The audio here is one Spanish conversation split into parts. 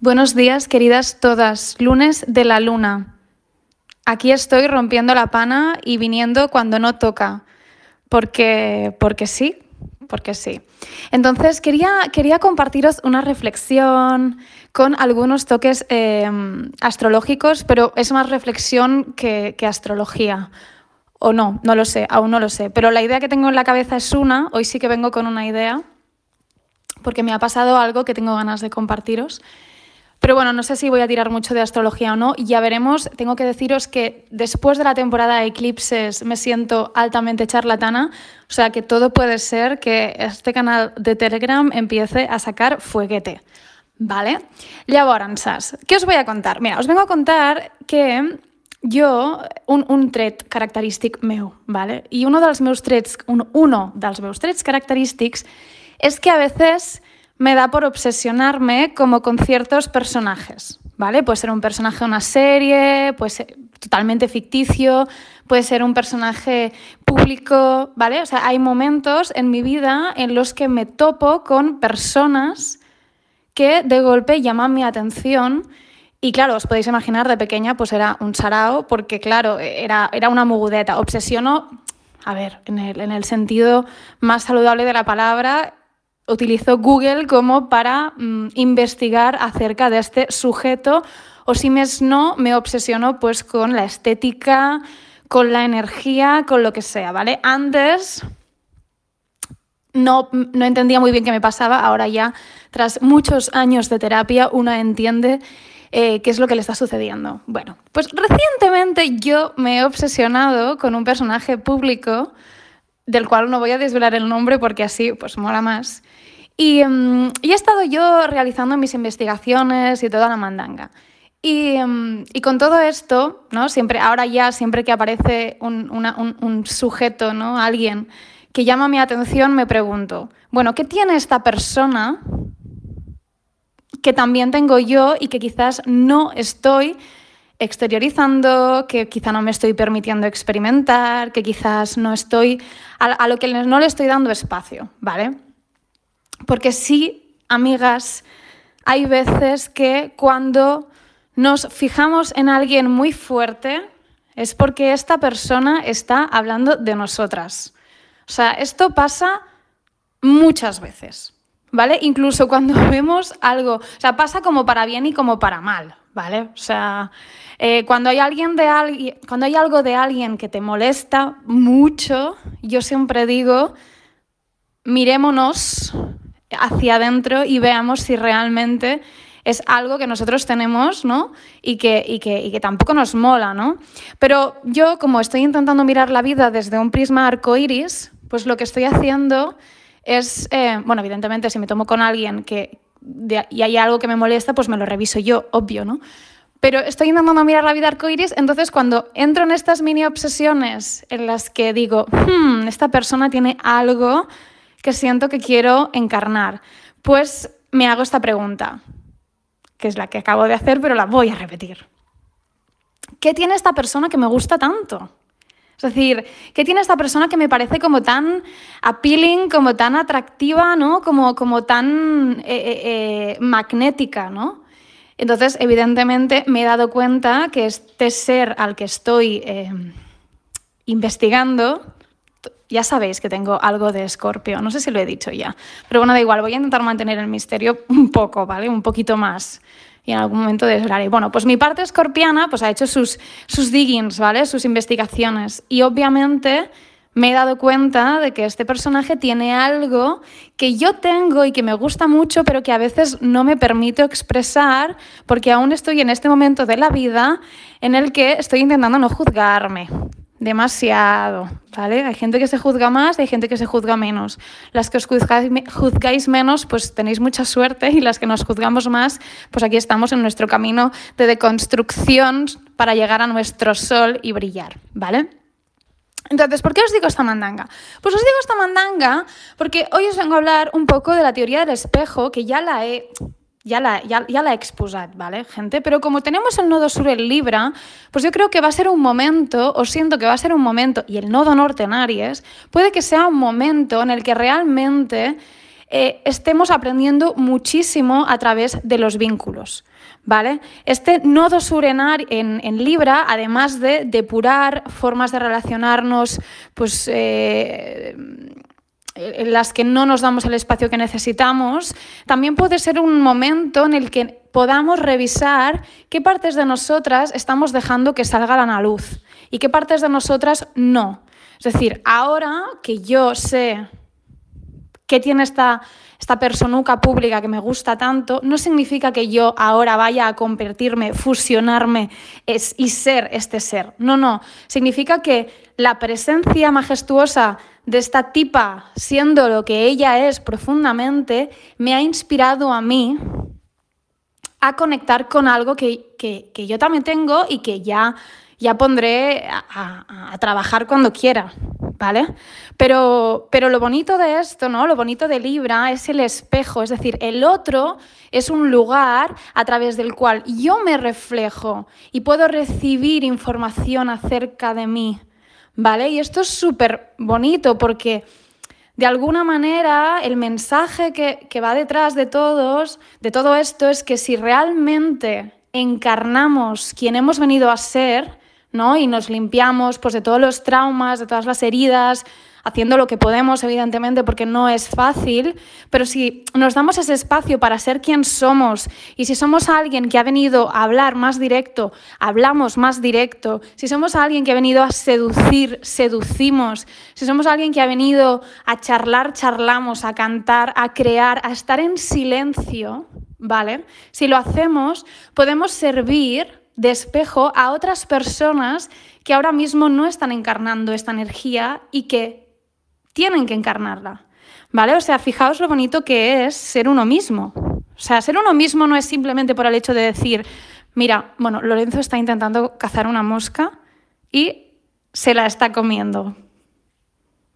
Buenos días, queridas todas. Lunes de la luna. Aquí estoy rompiendo la pana y viniendo cuando no toca. Porque, porque sí, porque sí. Entonces quería, quería compartiros una reflexión con algunos toques em, astrológicos, pero es más reflexión que, que astrología. O no, no lo sé, aún no lo sé. Pero la idea que tengo en la cabeza es una, hoy sí que vengo con una idea, porque me ha pasado algo que tengo ganas de compartiros. Pero bueno, no sé si voy a tirar mucho de astrología o no, ya veremos. Tengo que deciros que después de la temporada de eclipses me siento altamente charlatana, o sea que todo puede ser que este canal de Telegram empiece a sacar fueguete. Vale? Llavors, ¿qué os voy a contar? Mira, os vengo a contar que jo, un, un tret característic meu, ¿vale? y uno dels meus trets, un, uno dels meus trets característics és que a veces me da por obsesionarme como con ciertos personajes, ¿vale? Puede ser un personaje de una serie, puede ser totalmente ficticio, puede ser un personaje público, ¿vale? O sea, hay momentos en mi vida en los que me topo con personas que de golpe llaman mi atención y claro, os podéis imaginar, de pequeña pues era un sarao, porque claro, era, era una mugudeta. Obsesiono, a ver, en el, en el sentido más saludable de la palabra, utilizo Google como para mm, investigar acerca de este sujeto o si mes no, me obsesiono pues con la estética, con la energía, con lo que sea, ¿vale? Antes no, no entendía muy bien qué me pasaba, ahora ya tras muchos años de terapia uno entiende eh, qué es lo que le está sucediendo. Bueno, pues recientemente yo me he obsesionado con un personaje público del cual no voy a desvelar el nombre porque así pues mola más. Mm, y, he estado yo realizando mis investigaciones y toda la mandanga. Y, mm, y, con todo esto, ¿no? Siempre, ahora ya, siempre que aparece un, un, un, sujeto, ¿no? Alguien que llama mi atención, me pregunto, bueno, ¿qué tiene esta persona que también tengo yo y que quizás no estoy exteriorizando, que quizá no me estoy permitiendo experimentar, que quizás no estoy, a, lo que no le estoy dando espacio, ¿vale? Porque sí, amigas, hay veces que cuando nos fijamos en alguien muy fuerte es porque esta persona está hablando de nosotras. O sea, esto pasa muchas veces, ¿vale? Incluso cuando vemos algo, o sea, pasa como para bien y como para mal, ¿vale? O sea, eh, cuando, hay alguien de alguien, cuando hay algo de alguien que te molesta mucho, yo siempre digo, mirémonos hacia adentro y veamos si realmente es algo que nosotros tenemos, ¿no? Y que, y que, que tampoco nos mola, ¿no? Pero yo, como estoy intentando mirar la vida desde un prisma arcoíris, pues lo que estoy haciendo es, eh, bueno, evidentemente, si me tomo con alguien que y hay algo que me molesta, pues me lo reviso yo, obvio, ¿no? Pero estoy intentando mirar la vida arcoíris, entonces cuando entro en estas mini obsesiones en las que digo, hmm, esta persona tiene algo que siento que quiero encarnar? Pues me hago esta pregunta, que es la que acabo de hacer, pero la voy a repetir. ¿Qué tiene esta persona que me gusta tanto? Es decir, ¿qué tiene esta persona que me parece como tan appealing, como tan atractiva, ¿no? como, como tan eh, eh, eh, magnética? ¿no? Entonces, evidentemente, me he dado cuenta que este ser al que estoy investigando ya sabéis que tengo algo de escorpio, no sé si lo he dicho ya, pero bueno, da igual, voy a intentar mantener el misterio un poco, ¿vale? Un poquito más. Y en algún momento desvelaré. Bueno, pues mi parte escorpiana pues ha hecho sus, sus diggings, ¿vale? Sus investigaciones. Y obviamente me he dado cuenta de que este personaje tiene algo que yo tengo y que me gusta mucho, pero que a veces no me permito expresar porque aún estoy en este momento de la vida en el que estoy intentando no juzgarme demasiado, ¿vale? Hay gente que se juzga más y hay gente que se juzga menos. Las que os juzgáis, menos, pues tenéis mucha suerte y las que nos juzgamos más, pues aquí estamos en nuestro camino de deconstrucción para llegar a nuestro sol y brillar, ¿vale? Entonces, ¿por qué os digo esta mandanga? Pues os digo esta mandanga porque hoy os vengo a hablar un poco de la teoría del espejo, que ya la he ya la, ya, ya la he ¿vale, gente? Pero como tenemos el nodo sur en Libra, pues yo creo que va a ser un momento, o siento que va a ser un momento, y el nodo norte en Aries, puede que sea un momento en el que realmente eh, estemos aprendiendo muchísimo a través de los vínculos. ¿Vale? Este nodo surenar en, Libra, además de depurar formas de relacionarnos, pues eh, en las que no nos damos el espacio que necesitamos, también puede ser un momento en el que podamos revisar qué partes de nosotras estamos dejando que salgan a la luz y qué partes de nosotras no. Es decir, ahora que yo sé qué tiene esta, esta personuca pública que me gusta tanto, no significa que yo ahora vaya a convertirme, fusionarme y ser este ser. No, no. Significa que la presencia majestuosa de esta tipa, siendo lo que ella es profundamente, me ha inspirado a mí a conectar con algo que, que yo también tengo y que ya ya pondré a, trabajar cuando quiera, ¿vale? Pero, pero lo bonito de esto, ¿no? Lo bonito de Libra es el espejo, es decir, el otro es un lugar a través del cual yo me reflejo y puedo recibir información acerca de mí, ¿vale? Y esto es súper bonito porque de alguna manera el mensaje que, que va detrás de todos, de todo esto, es que si realmente encarnamos quien hemos venido a ser, ¿no? Y nos limpiamos pues, de todos los traumas, de todas las heridas, haciendo lo que podemos, evidentemente, porque no es fácil, pero si nos damos ese espacio para ser quien somos y si somos alguien que ha venido a hablar más directo, hablamos más directo, si somos alguien que ha venido a seducir, seducimos, si somos alguien que ha venido a charlar, charlamos, a cantar, a crear, a estar en silencio, ¿vale? Si lo hacemos, podemos servir de espejo a otras personas que ahora mismo no están encarnando esta energía y que tienen que encarnarla. ¿Vale? O sea, fijaos lo bonito que es ser uno mismo. O sea, ser uno mismo no es simplemente por el hecho de decir, mira, bueno, Lorenzo está intentando cazar una mosca y se la está comiendo.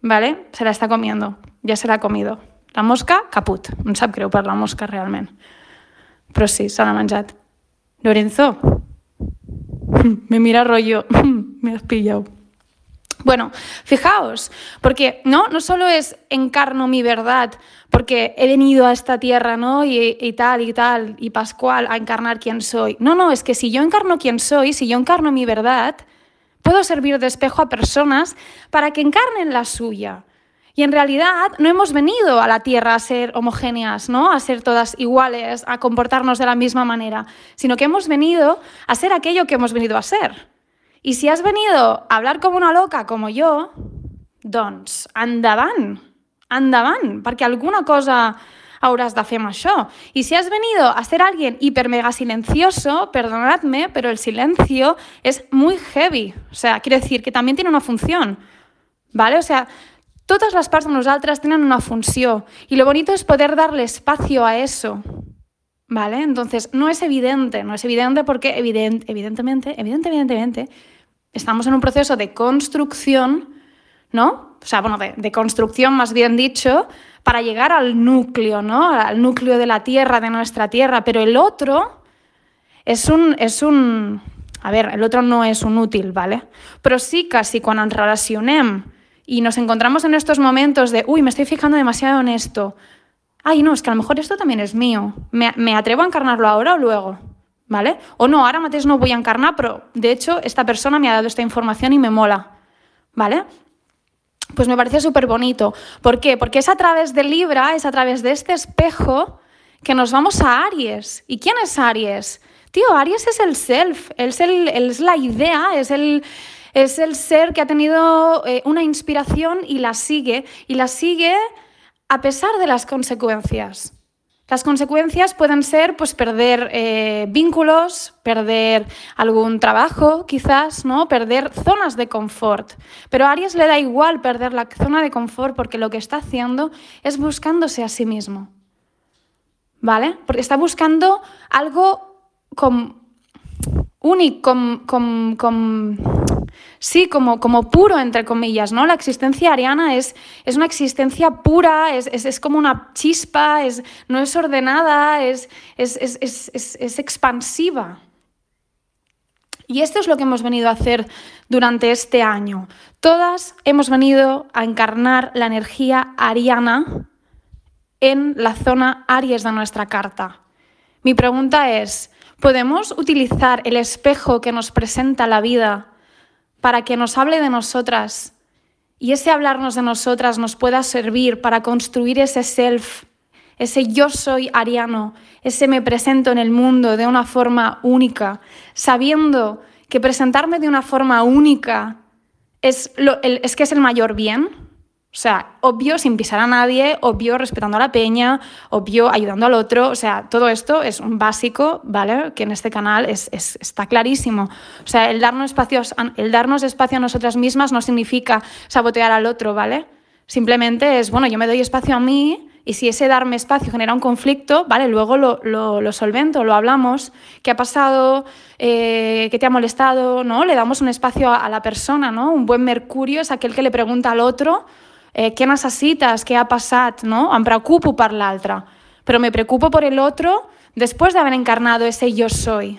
¿Vale? Se la está comiendo. Ya se la ha comido. La mosca, caput. No sap creo para la mosca realmente. Pero sí, se. Lorenzo, me mira rollo, me has pillado. Bueno, fijaos, porque no, no solo es encarno mi verdad, porque he venido a esta tierra, ¿no? Y, tal y tal, y Pascual a encarnar quién soy. No, no, es que si yo encarno quién soy, si yo encarno mi verdad, puedo servir de espejo a personas para que encarnen la suya. Y en realidad no hemos venido a la Tierra a ser homogéneas, ¿no? a ser todas iguales, a comportarnos de la misma manera, sino que hemos venido a ser aquello que hemos venido a ser. Y si has venido a hablar como una loca como yo, doncs endavant, endavant, perquè alguna cosa hauràs de fer amb això. Y si has venido a ser alguien hiper mega silencioso, perdonadme, pero el silencio es muy heavy. O sea, quiere decir que también tiene una función, ¿vale? O sea, Todas las partes de nosotras tienen una función y lo bonito es poder darle espacio a eso. ¿Vale? Entonces, no es evidente, no es evidente porque evidentemente, evidentemente, evidentemente, estamos en un proceso de construcción, ¿no? O sea, bueno, de, construcción más bien dicho, para llegar al núcleo, ¿no? Al núcleo de la Tierra, de nuestra Tierra, pero el otro es un, es un... A ver, el otro no es un útil, ¿vale? Pero sí casi cuando ens relacionem y nos encontramos en estos momentos de, uy, me estoy fijando demasiado en esto. Ay, no, es que a lo mejor esto también es mío. ¿Me, atrevo a encarnarlo ahora o luego? ¿Vale? O no, ahora mateix no voy a encarnar, pero de hecho esta persona me ha dado esta información y me mola. ¿Vale? Pues me parece súper bonito. ¿Por qué? Porque es a través de Libra, es a través de este espejo que nos vamos a Aries. ¿Y quién es Aries? Tío, Aries es el self, es, el, es la idea, es el, es el ser que ha tenido eh, una inspiración y la sigue, y la sigue a pesar de las consecuencias. Las consecuencias pueden ser pues, perder eh, vínculos, perder algún trabajo, quizás, ¿no? perder zonas de confort. Pero a Aries le da igual perder la zona de confort porque lo que está haciendo es buscándose a sí mismo. ¿Vale? Porque está buscando algo único, con sí, como, como puro, entre comillas, ¿no? La existencia ariana es, es una existencia pura, es, es, es como una chispa, es, no es ordenada, es, es expansiva. Y esto es lo que hemos venido a hacer durante este año. Todas hemos venido a encarnar la energía ariana en la zona Aries de nuestra carta. Mi pregunta es, ¿podemos utilizar el espejo que nos presenta la vida para que nos hable de nosotras y ese hablarnos de nosotras nos pueda servir para construir ese self, ese yo soy ariano, ese me presento en el mundo de una forma única, sabiendo que presentarme de una forma única es, lo, es que es el mayor bien? O sea, obvio sin pisar a nadie, obvio respetando a la peña, obvio ayudando al otro. O sea, todo esto es un básico, ¿vale? Que en este canal es, está clarísimo. O sea, el darnos, espacios, el darnos espacio a nosotras mismas no significa sabotear al otro, ¿vale? Simplemente es, bueno, yo me doy espacio a mí y si ese darme espacio genera un conflicto, vale, luego lo, lo, solvento, lo hablamos, qué ha pasado, eh, qué te ha molestado, ¿no? Le damos un espacio a, la persona, ¿no? Un buen mercurio es aquel que le pregunta al otro eh, què necessites, què ha passat, no? Em preocupo per l'altre, però me preocupo por el otro después de haber encarnado ese yo soy.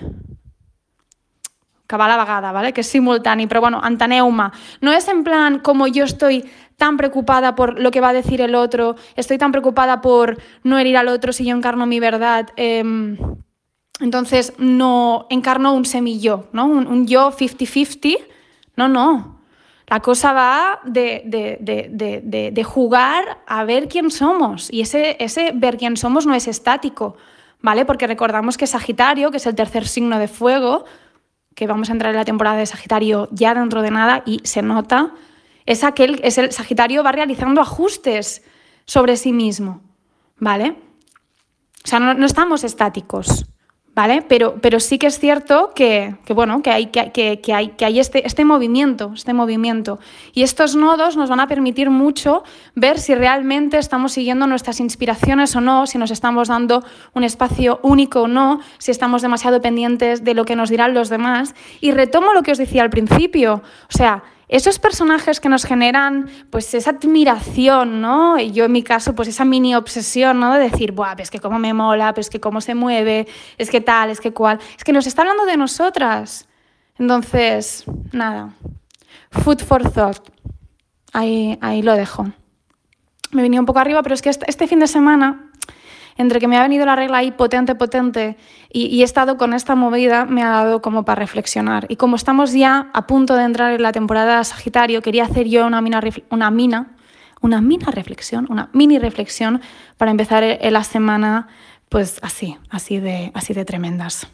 Que va a la vegada, ¿vale? que és simultani, però bueno, enteneu-me. No és en plan como yo estoy tan preocupada por lo que va a decir el otro, estoy tan preocupada por no herir al otro si yo encarno mi verdad. Eh, entonces no encarno un semillo, ¿no? Un, un yo 50-50. No, no. La cosa va de, de, jugar a ver quién somos. Y ese, ese ver quién somos no es estático, ¿vale? Porque recordamos que Sagitario, que es el tercer signo de fuego, que vamos a entrar en la temporada de Sagitario ya dentro de nada y se nota, es aquel, es el Sagitario va realizando ajustes sobre sí mismo, ¿vale? O sea, no estamos estáticos. ¿Vale? Pero, pero sí que es cierto que, bueno, que hay, que, que, hay, que hay este, este movimiento, este movimiento. Y estos nodos nos van a permitir mucho ver si realmente estamos siguiendo nuestras inspiraciones o no, si nos estamos dando un espacio único o no, si estamos demasiado pendientes de lo que nos dirán los demás. Y retomo lo que os decía al principio, o sea, esos personajes que nos generan pues esa admiración, ¿no? Y yo en mi caso pues esa mini obsesión, ¿no? De decir, Buah, es que cómo me mola, pues que cómo se mueve, es que tal, es que cual, es que nos está hablando de nosotras. Entonces, nada, food for thought, ahí, ahí lo dejo. Me venía un poco arriba, pero es que este, este fin de semana entre que me ha venido la regla ahí potente, potente, y, he estado con esta movida, me ha dado como para reflexionar. Y como estamos ya a punto de entrar en la temporada Sagitario, quería hacer yo una mina, una mina, una mina reflexión, una mini reflexión para empezar la semana, pues así, así de, así de tremendas.